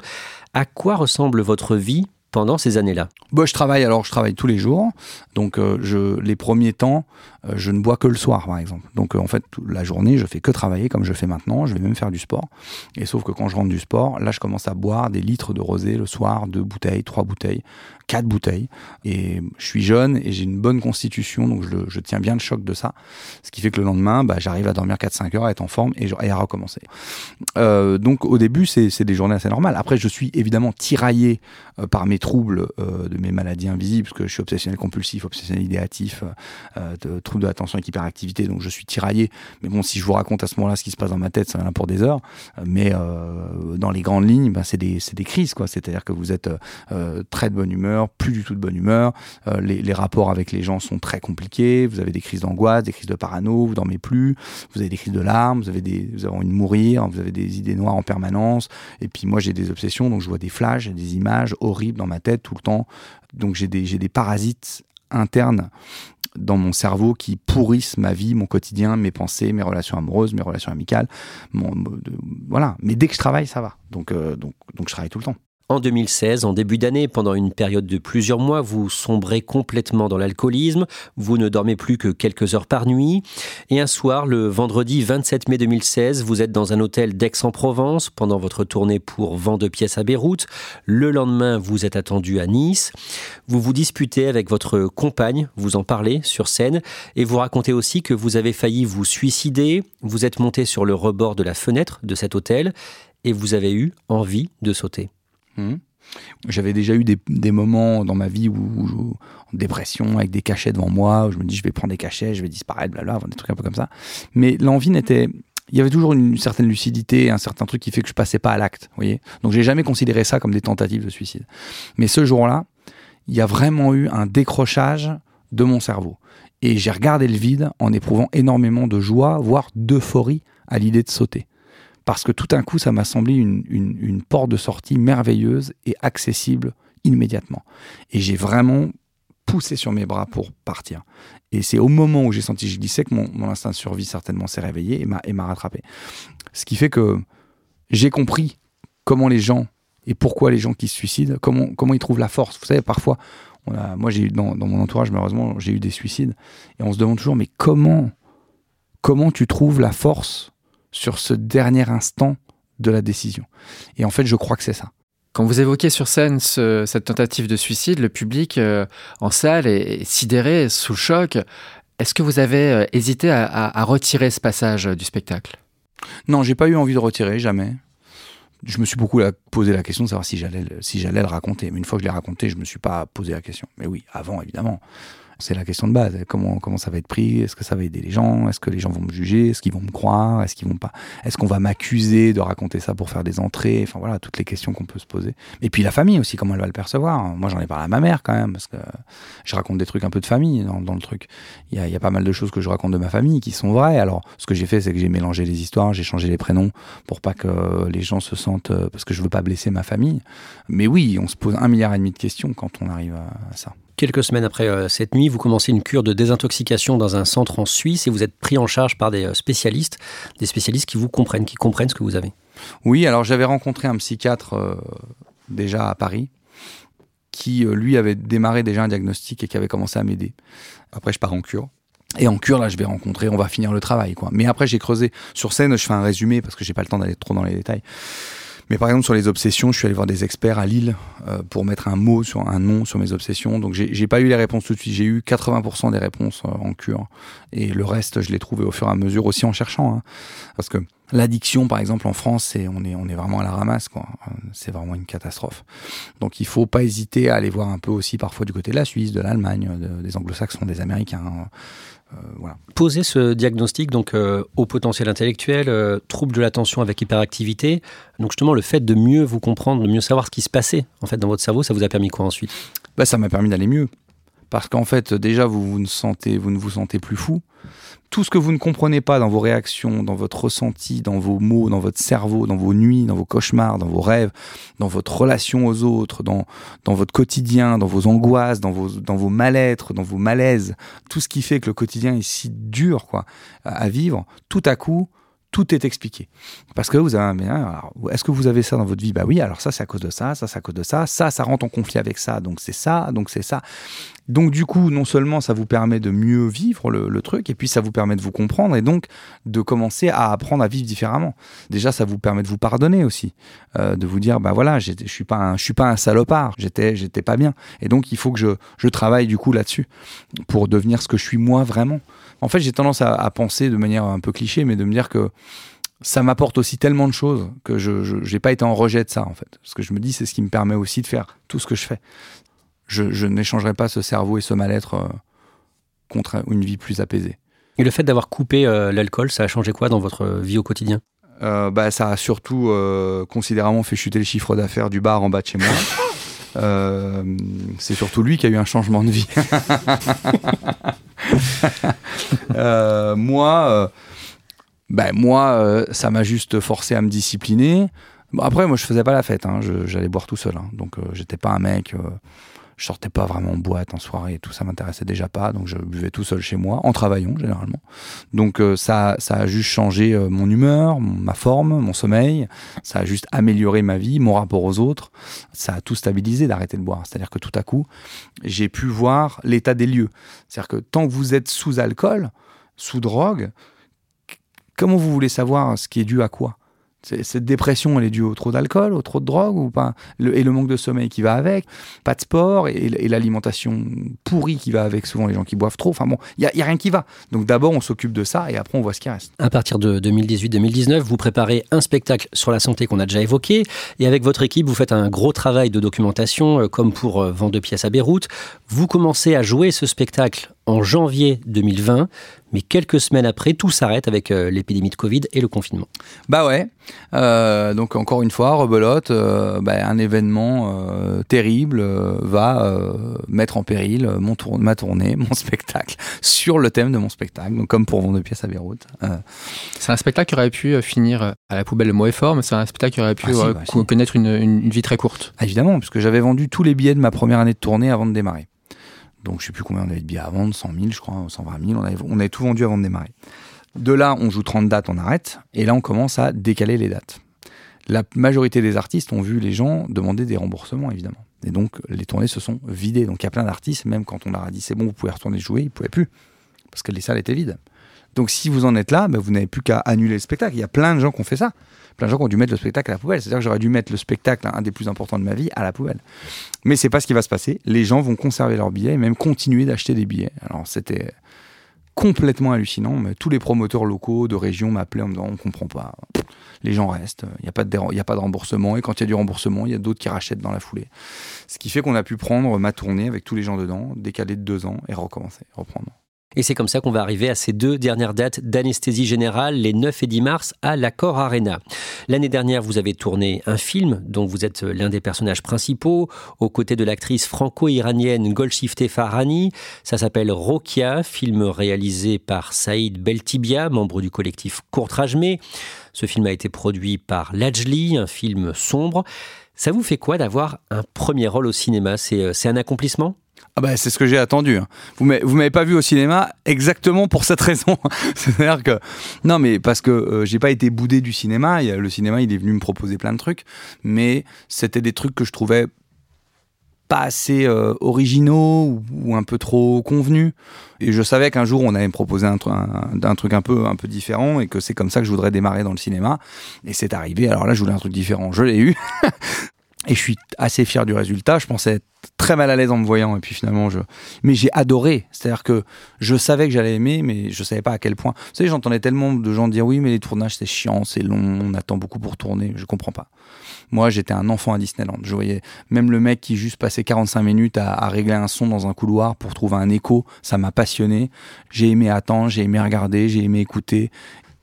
À quoi ressemble votre vie pendant ces années-là? Bah, je travaille alors, je travaille tous les jours. Donc, euh, je, les premiers temps, euh, je ne bois que le soir, par exemple. Donc, euh, en fait, la journée, je fais que travailler comme je fais maintenant. Je vais même faire du sport. Et sauf que quand je rentre du sport, là, je commence à boire des litres de rosé le soir, deux bouteilles, trois bouteilles, quatre bouteilles. Et je suis jeune et j'ai une bonne constitution, donc je, tiens bien le choc de ça. Ce qui fait que le lendemain, bah, j'arrive à dormir 4-5 heures, à être en forme et, et à recommencer. Euh, donc au début, c'est des journées assez normales. Après, je suis évidemment tiraillé euh, par mes troubles euh, de mes maladies invisibles, parce que je suis obsessionnel compulsif, obsessionnel idéatif, de troubles de l'attention avec hyperactivité, donc je suis tiraillé. Mais bon, si je vous raconte à ce moment-là ce qui se passe dans ma tête, ça va pour des heures. Mais dans les grandes lignes, bah, c'est des, des crises, quoi. C'est-à-dire que vous êtes très de bonne humeur, plus du tout de bonne humeur. Euh, les, rapports avec les gens sont très compliqués. Vous avez des crises d'angoisse, des crises de parano, vous dormez plus, vous avez des crises de larmes, vous avez des, vous avez envie de mourir, vous avez des idées noires en permanence. Et puis moi, j'ai des obsessions, donc je vois des flashs, des images horribles dans ma tête tout le temps. Donc j'ai des, des parasites internes dans mon cerveau qui pourrissent ma vie, mon quotidien, mes pensées, mes relations amoureuses, mes relations amicales. Voilà. Mais dès que je travaille, ça va. Donc, euh, donc, donc je travaille tout le temps. En 2016, en début d'année, pendant une période de plusieurs mois, vous sombrez complètement dans l'alcoolisme, vous ne dormez plus que quelques heures par nuit, et un soir, le vendredi 27 mai 2016, vous êtes dans un hôtel d'Aix-en-Provence pendant votre tournée pour Vent de pièces à Beyrouth. Le lendemain, vous êtes attendu à Nice. Vous vous disputez avec votre compagne, vous en parlez sur scène, et vous racontez aussi que vous avez failli vous suicider, vous êtes monté sur le rebord de la fenêtre de cet hôtel, et vous avez eu envie de sauter. Mmh. J'avais déjà eu des, moments dans ma vie où, en dépression, avec des cachets devant moi, où je me dis je vais prendre des cachets, je vais disparaître, blablabla, des trucs un peu comme ça. Mais l'envie n'était. Il y avait toujours une certaine lucidité, un certain truc qui fait que je passais pas à l'acte, voyez. Donc j'ai jamais considéré ça comme des tentatives de suicide. Mais ce jour-là, il y a vraiment eu un décrochage de mon cerveau. Et j'ai regardé le vide en éprouvant énormément de joie, voire d'euphorie à l'idée de sauter parce que tout d'un coup, ça m'a semblé une, porte de sortie merveilleuse et accessible immédiatement. Et j'ai vraiment poussé sur mes bras pour partir. Et c'est au moment où j'ai senti que je glissais que mon, instinct de survie certainement s'est réveillé et m'a rattrapé. Ce qui fait que j'ai compris comment les gens et pourquoi les gens qui se suicident, comment, comment ils trouvent la force. Vous savez, parfois, moi j'ai eu dans, dans mon entourage, malheureusement, j'ai eu des suicides. Et on se demande toujours, mais comment, comment tu trouves la force sur ce dernier instant de la décision. Et en fait, je crois que c'est ça. Quand vous évoquez sur scène cette tentative de suicide, le public euh, en salle est, sidéré, sous le choc. Est-ce que vous avez euh, hésité à, retirer ce passage du spectacle? Non, j'ai pas eu envie de retirer, jamais. Je me suis beaucoup posé la question de savoir si j'allais si j'allais le raconter. Mais une fois que je l'ai raconté, je me suis pas posé la question. Mais oui, avant, évidemment. C'est la question de base. Comment, comment ça va être pris? Est-ce que ça va aider les gens? Est-ce que les gens vont me juger? Est-ce qu'ils vont me croire? Est-ce qu'ils vont pas? Est-ce qu'on va m'accuser de raconter ça pour faire des entrées? Enfin voilà, toutes les questions qu'on peut se poser. Et puis la famille aussi, comment elle va le percevoir? Moi, j'en ai parlé à ma mère quand même, parce que je raconte des trucs un peu de famille dans, le truc. Il y, a, y a pas mal de choses que je raconte de ma famille qui sont vraies. Alors, ce que j'ai fait, c'est que j'ai mélangé les histoires, j'ai changé les prénoms pour pas que les gens se sentent, parce que je veux pas blesser ma famille. Mais oui, on se pose un milliard et demi de questions quand on arrive à ça. Quelques semaines après euh, cette nuit, vous commencez une cure de désintoxication dans un centre en Suisse et vous êtes pris en charge par des euh, spécialistes, des spécialistes qui vous comprennent, qui comprennent ce que vous avez. Oui, alors j'avais rencontré un psychiatre euh, déjà à Paris qui, lui, avait démarré déjà un diagnostic et qui avait commencé à m'aider. Après, je pars en cure. Et en cure, là, je vais rencontrer, on va finir le travail, quoi. Mais après, j'ai creusé. Sur scène, je fais un résumé parce que j'ai pas le temps d'aller trop dans les détails. Mais par exemple, sur les obsessions, je suis allé voir des experts à Lille euh, pour mettre un mot sur un nom sur mes obsessions. Donc, j'ai pas eu les réponses tout de suite. J'ai eu 80% des réponses euh, en cure. Et le reste, je l'ai trouvé au fur et à mesure aussi en cherchant. Hein. Parce que l'addiction, par exemple, en France, on est, on est vraiment à la ramasse. quoi. C'est vraiment une catastrophe. Donc, il faut pas hésiter à aller voir un peu aussi parfois du côté de la Suisse, de l'Allemagne, des anglo-saxons, des Américains. Hein. Euh, Poser ce diagnostic donc euh, au potentiel intellectuel, euh, trouble de l'attention avec hyperactivité. Donc justement, le fait de mieux vous comprendre, de mieux savoir ce qui se passait en fait dans votre cerveau, ça vous a permis quoi ensuite? Bah, ça m'a permis d'aller mieux. Parce qu'en fait, déjà, vous, vous, ne sentez, vous ne vous sentez plus fou tout ce que vous ne comprenez pas dans vos réactions, dans votre ressenti, dans vos mots, dans votre cerveau, dans vos nuits, dans vos cauchemars, dans vos rêves, dans votre relation aux autres, dans, dans votre quotidien, dans vos angoisses, dans vos, dans vos mal-être, dans vos malaises, tout ce qui fait que le quotidien est si dur quoi, à vivre, tout à coup, tout est expliqué. Parce que vous avez, est-ce que vous avez ça dans votre vie? Bah oui, alors ça c'est à cause de ça, ça c'est à cause de ça, ça ça rentre en conflit avec ça, donc c'est ça, donc c'est ça. Donc du coup, non seulement ça vous permet de mieux vivre le, truc, et puis ça vous permet de vous comprendre et donc de commencer à apprendre à vivre différemment. Déjà, ça vous permet de vous pardonner aussi, euh, de vous dire bah voilà, je suis pas un, pas un salopard, j'étais j'étais pas bien, et donc il faut que je, travaille du coup là-dessus pour devenir ce que je suis moi vraiment. En fait, j'ai tendance à, penser de manière un peu cliché, mais de me dire que ça m'apporte aussi tellement de choses que je n'ai pas été en rejet de ça, en fait. Parce que je me dis, c'est ce qui me permet aussi de faire tout ce que je fais. Je, n'échangerai pas ce cerveau et ce mal-être euh, contre une vie plus apaisée. Et le fait d'avoir coupé euh, l'alcool, ça a changé quoi dans votre vie au quotidien? Euh, bah, Ça a surtout considérablement fait chuter le chiffre d'affaires du bar en bas de chez moi. (laughs) c'est surtout lui qui a eu un changement de vie. (laughs) Euh, moi, euh, ben moi, euh, ça m'a juste forcé à me discipliner. après, moi, je faisais pas la fête. Hein. j'allais boire tout seul. Hein. donc, j'étais pas un mec. Je sortais pas vraiment en boîte, en soirée, tout ça m'intéressait déjà pas, donc je buvais tout seul chez moi, en travaillant généralement. Donc euh, ça, ça a juste changé euh, mon humeur, ma forme, mon sommeil. Ça a juste amélioré ma vie, mon rapport aux autres. Ça a tout stabilisé d'arrêter de boire. C'est-à-dire que tout à coup, j'ai pu voir l'état des lieux. C'est-à-dire que tant que vous êtes sous alcool, sous drogue, comment vous voulez savoir ce qui est dû à quoi? Cette dépression, elle est due au trop d'alcool, au trop de drogue ou pas? Et le manque de sommeil qui va avec, pas de sport et, l'alimentation pourrie qui va avec souvent les gens qui boivent trop. Enfin bon, il n'y a, a rien qui va. Donc d'abord, on s'occupe de ça et après, on voit ce qui reste. À partir de 2018-2019, vous préparez un spectacle sur la santé qu'on a déjà évoqué. Et avec votre équipe, vous faites un gros travail de documentation, euh, comme pour euh, Vent de pièces à Beyrouth. Vous commencez à jouer ce spectacle en janvier 2020. Mais quelques semaines après, tout s'arrête avec euh, l'épidémie de Covid et le confinement. Bah ouais. Euh, donc encore une fois, rebelote, euh, bah, un événement euh, terrible euh, va euh, mettre en péril mon tour- ma tournée, (laughs) mon spectacle, sur le thème de mon spectacle. Donc comme pour Vendre pièces à Beyrouth. Euh, C'est un spectacle qui aurait pu finir à la poubelle, le mot est fort, mais c'est un spectacle qui aurait pu Ah si, bah si. connaître une, une- une vie très courte. Ah, évidemment, puisque j'avais vendu tous les billets de ma première année de tournée avant de démarrer. Donc je sais plus combien on avait de billets à vendre, 100 000 je crois, ou 120 000, on avait, on tout vendu avant de démarrer. De là, on joue 30 dates, on arrête, et là on commence à décaler les dates. La majorité des artistes ont vu les gens demander des remboursements, évidemment. Et donc les tournées se sont vidées. Donc il y a plein d'artistes, même quand on leur a dit c'est bon, vous pouvez retourner jouer, ils ne pouvaient plus, parce que les salles étaient vides. Donc si vous en êtes là, ben, vous n'avez plus qu'à annuler le spectacle. Il y a plein de gens qui ont fait ça. Plein de gens qui ont dû mettre le spectacle à la poubelle. C'est-à-dire que j'aurais dû mettre le spectacle, un des plus importants de ma vie, à la poubelle. Mais c'est pas ce qui va se passer. Les gens vont conserver leurs billets et même continuer d'acheter des billets. Alors c'était complètement hallucinant. Mais tous les promoteurs locaux de région m'appelaient en me disant on comprend pas. Les gens restent. Il n'y a, pas de a pas de remboursement. Et quand il y a du remboursement, il y a d'autres qui rachètent dans la foulée. Ce qui fait qu'on a pu prendre ma tournée avec tous les gens dedans, décaler de deux ans et recommencer, reprendre. Et c'est comme ça qu'on va arriver à ces deux dernières dates d'anesthésie générale, les 9 et 10 mars, à l'Accor Arena. L'année dernière, vous avez tourné un film dont vous êtes l'un des personnages principaux, aux côtés de l'actrice franco-iranienne Golshifteh Farhani. Ça s'appelle Rokia, film réalisé par Saïd Beltibia, membre du collectif Courtrajmé. Ce film a été produit par Lajli, un film sombre. Ça vous fait quoi d'avoir un premier rôle au cinéma? C'est euh, c'est un accomplissement? Ah bah, c'est ce que j'ai attendu. hein. Vous vous m'avez pas vu au cinéma exactement pour cette (laughs) raison. C'est-à-dire que non, mais parce que euh, j'ai pas été boudé du cinéma. Le cinéma, il est venu me proposer plein de trucs, mais c'était des trucs que je trouvais pas assez euh, originaux ou, un peu trop convenus. Et je savais qu'un jour on allait me proposer un truc un peu un peu différent et que c'est comme ça que je voudrais démarrer dans le cinéma. Et c'est arrivé. Alors là, je voulais un truc différent. Je l'ai eu. (laughs) Et je suis assez fier du résultat. Je pensais être très mal à l'aise en me voyant. Et puis finalement, je. Mais j'ai adoré. C'est-à-dire que je savais que j'allais aimer, mais je savais pas à quel point. Vous savez, j'entendais tellement de gens dire oui, mais les tournages c'est chiant, c'est long, on attend beaucoup pour tourner. Je comprends pas. Moi, j'étais un enfant à Disneyland. Je voyais même le mec qui juste passait 45 minutes à, régler un son dans un couloir pour trouver un écho. Ça m'a passionné. J'ai aimé attendre, j'ai aimé regarder, j'ai aimé écouter.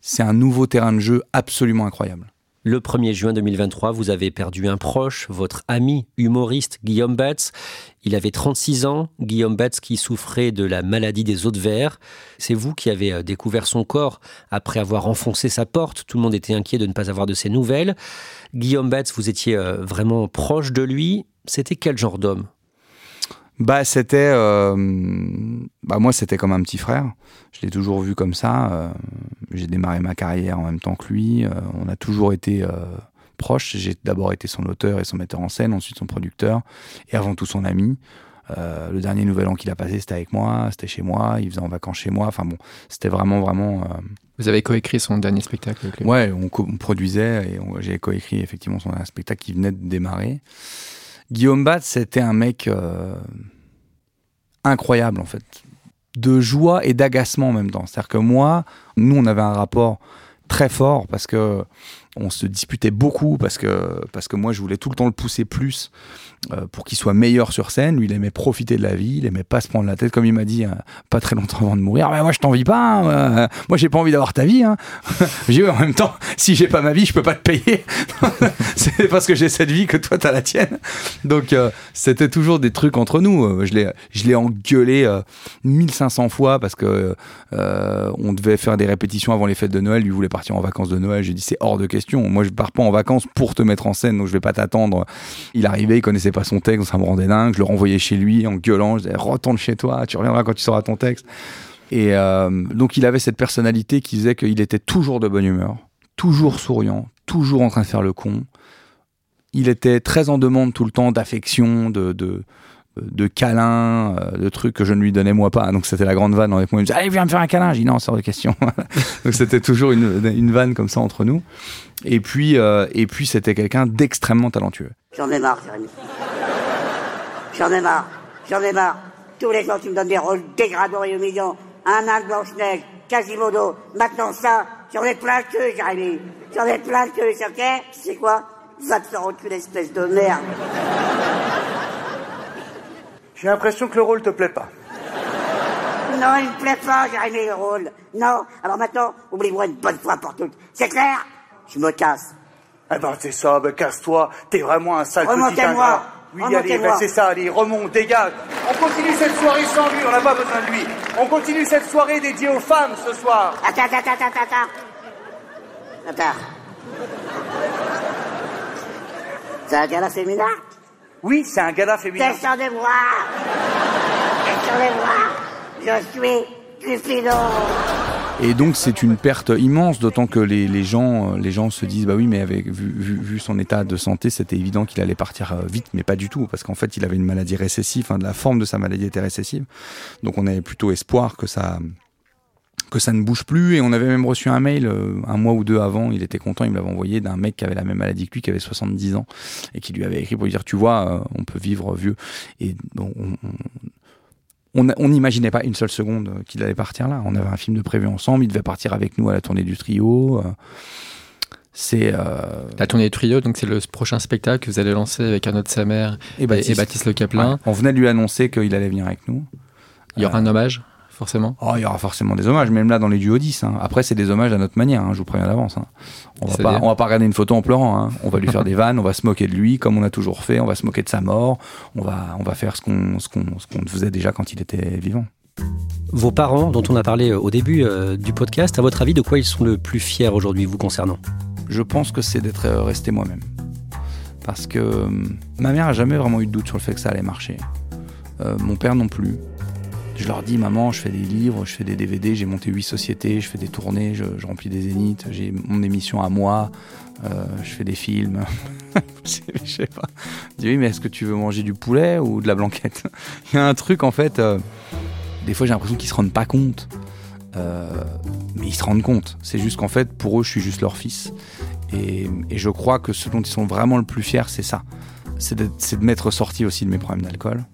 C'est un nouveau terrain de jeu absolument incroyable. Le 1er juin 2023, vous avez perdu un proche, votre ami humoriste Guillaume Batz. Il avait 36 ans, Guillaume Batz qui souffrait de la maladie des os de verre. C'est vous qui avez euh, découvert son corps après avoir enfoncé sa porte. Tout le monde était inquiet de ne pas avoir de ses nouvelles. Guillaume Batz, vous étiez euh, vraiment proche de lui. C'était quel genre d'homme? Bah, c'était. euh, bah, moi, c'était comme un petit frère. Je l'ai toujours vu comme ça. euh, j'ai démarré ma carrière en même temps que lui. euh, on a toujours été proches. J'ai d'abord été son auteur et son metteur en scène, ensuite son producteur, et avant tout son ami. Le dernier nouvel an qu'il a passé, c'était avec moi, c'était chez moi, il faisait en vacances chez moi. Enfin bon, c'était vraiment, vraiment. Vous avez coécrit son dernier spectacle avec lui. Ouais, on, on produisait et j'ai coécrit effectivement son un spectacle qui venait de démarrer. Guillaume Bat, c'était un mec euh, incroyable en fait, de joie et d'agacement en même temps. C'est-à-dire que moi, nous, on avait un rapport très fort parce que on se disputait beaucoup parce que parce que moi je voulais tout le temps le pousser plus euh, pour qu'il soit meilleur sur scène. Lui il aimait profiter de la vie il aimait pas se prendre la tête comme il m'a dit euh, pas très longtemps avant de mourir. Mais moi je t'envie pas hein, euh, moi j'ai pas envie d'avoir ta vie hein. (laughs) j'ai en même temps si j'ai pas ma vie je peux pas te payer. (laughs) C'est parce que j'ai cette vie que toi t'as la tienne. Donc euh, c'était toujours des trucs entre nous. Je l'ai je l'ai engueulé euh, 1500 fois parce que on devait faire des répétitions avant les fêtes de Noël. Lui voulait partir en vacances de Noël. J'ai dit c'est hors de question Moi, je pars pas en vacances pour te mettre en scène, donc je vais pas t'attendre. Il arrivait, il connaissait pas son texte, ça me rendait dingue. Je le renvoyais chez lui en gueulant. Je disais, retourne chez toi, tu reviendras quand tu sauras ton texte. Et euh, donc, il avait cette personnalité qui faisait qu'il était toujours de bonne humeur, toujours souriant, toujours en train de faire le con. Il était très en demande tout le temps d'affection, de, de, de câlins, euh, de trucs que je ne lui donnais moi pas. Donc c'était la grande vanne avec moi. Il me disait Allez, viens me faire un câlin. J'ai dit Non, c'est hors de question. (laughs) Donc c'était toujours une, une vanne comme ça entre nous. Et puis, euh, et puis c'était quelqu'un d'extrêmement talentueux. J'en ai marre, Jérémy. J'en ai marre. J'en ai marre. Tous les gens, tu me donnes des rôles dégradants et humiliants. Un âne Blanche-Neige, Quasimodo. Maintenant ça, j'en ai plein de queue, Jérémy. J'en ai plein queue, c'est ok? Sais quoi? Va te faire espèce de merde. J'ai l'impression que le rôle te plaît pas. Non, il me plaît pas, Jérémy, le rôle. Non. Alors maintenant, oublie-moi une bonne fois pour toutes. C'est clair? Je me casse. Eh ben c'est ça, ben casse-toi, t'es vraiment un sale petit ingrat. Oui, allez, ben c'est ça, allez, remonte, dégage. On continue cette soirée sans lui, on n'a pas besoin de lui. On continue cette soirée dédiée aux femmes ce soir. Attends, attends, attends, attends, attends. Attends. C'est un gala féminin Oui, c'est un gala féminin. Descendez-moi. Descendez-moi. Je suis Cupidon Et donc c'est une perte immense, d'autant que les, les gens, euh, les gens se disent bah oui, mais avec vu, vu, vu son état de santé, c'était évident qu'il allait partir euh, vite, mais pas du tout, parce qu'en fait il avait une maladie récessive, enfin, de la forme de sa maladie était récessive, donc on avait plutôt espoir que ça que ça ne bouge plus et on avait même reçu un mail euh, un mois ou deux avant, il était content, il me l'avait envoyé d'un mec qui avait la même maladie que lui, qui avait 70 ans et qui lui avait écrit pour lui dire tu vois, euh, on peut vivre vieux et bon, on, on- n'imaginait pas une seule seconde euh, qu'il allait partir là. On avait un film de prévu ensemble. Il devait partir avec nous à la tournée du trio. euh, C'est euh, La tournée du trio, donc c'est le prochain spectacle que vous allez lancer avec Arnaud de Samer et Baptiste, Le Caplin. Ouais. On venait de lui annoncer qu'il allait venir avec nous. Il y aura un hommage, forcément. Oh, il y aura forcément des hommages, même là dans les duos 10. hein. Après, c'est des hommages à notre manière. hein, je vous préviens d'avance. hein. On va pas, on va pas regarder une photo en pleurant. hein. On va lui faire des vannes, on va se moquer de lui comme on a toujours fait. On va se moquer de sa mort. On va, on va faire ce qu'on, faisait déjà quand il était vivant. Vos parents, dont on a parlé euh, au début euh, du podcast, à votre avis, de quoi ils sont le plus fiers aujourd'hui vous concernant? Je pense que c'est d'être euh, resté moi-même. Parce que euh, ma mère a jamais vraiment eu de doute sur le fait que ça allait marcher. Euh, mon père non plus. Je leur dis, maman, je fais des livres, je fais des DVD, j'ai monté huit sociétés, je fais des tournées, je, je remplis des zéniths, j'ai mon émission à moi, euh, je fais des films. (laughs) je sais pas. Je dis, oui, mais est-ce que tu veux manger du poulet ou de la blanquette? (laughs) Il y a un truc, en fait, euh, des fois j'ai l'impression qu'ils se rendent pas compte. Euh, mais ils se rendent compte. C'est juste qu'en fait, pour eux, je suis juste leur fils. Et, je crois que ce dont ils sont vraiment le plus fiers, c'est ça. C'est de m'être sorti aussi de mes problèmes d'alcool.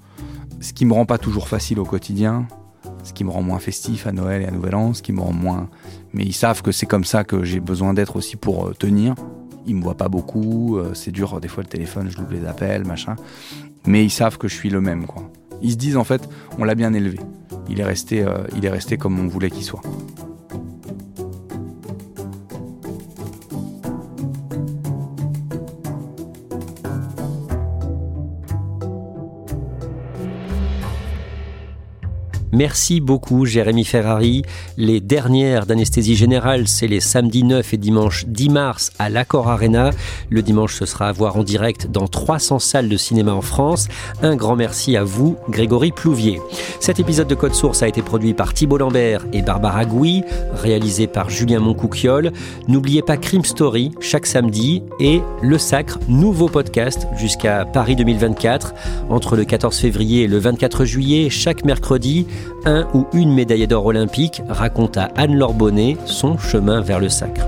Ce qui me rend pas toujours facile au quotidien. Ce qui me rend moins festif à Noël et à Nouvel An. Ce qui me rend moins. Mais ils savent que c'est comme ça que j'ai besoin d'être aussi pour euh, tenir. Ils me voient pas beaucoup. euh, c'est dur, des fois, le téléphone, je loupe les appels, machin. Mais ils savent que je suis le même, quoi. Ils se disent, en fait, on l'a bien élevé. Il est resté, euh, il est resté comme on voulait qu'il soit. Merci beaucoup, Jérémy Ferrari. Les dernières d'anesthésie générale, c'est les samedis 9 et dimanche 10 mars à l'Accor Arena. Le dimanche, ce sera à voir en direct dans 300 salles de cinéma en France. Un grand merci à vous, Grégory Plouvier. Cet épisode de Code Source a été produit par Thibault Lambert et Barbara Gouy, réalisé par Julien Moncouquiole. N'oubliez pas Crime Story chaque samedi et Le Sacre, nouveau podcast jusqu'à Paris 2024. Entre le 14 février et le 24 juillet, chaque mercredi, un ou une médaillée d'or olympique raconte à Anne-Laure Bonnet son chemin vers le sacre.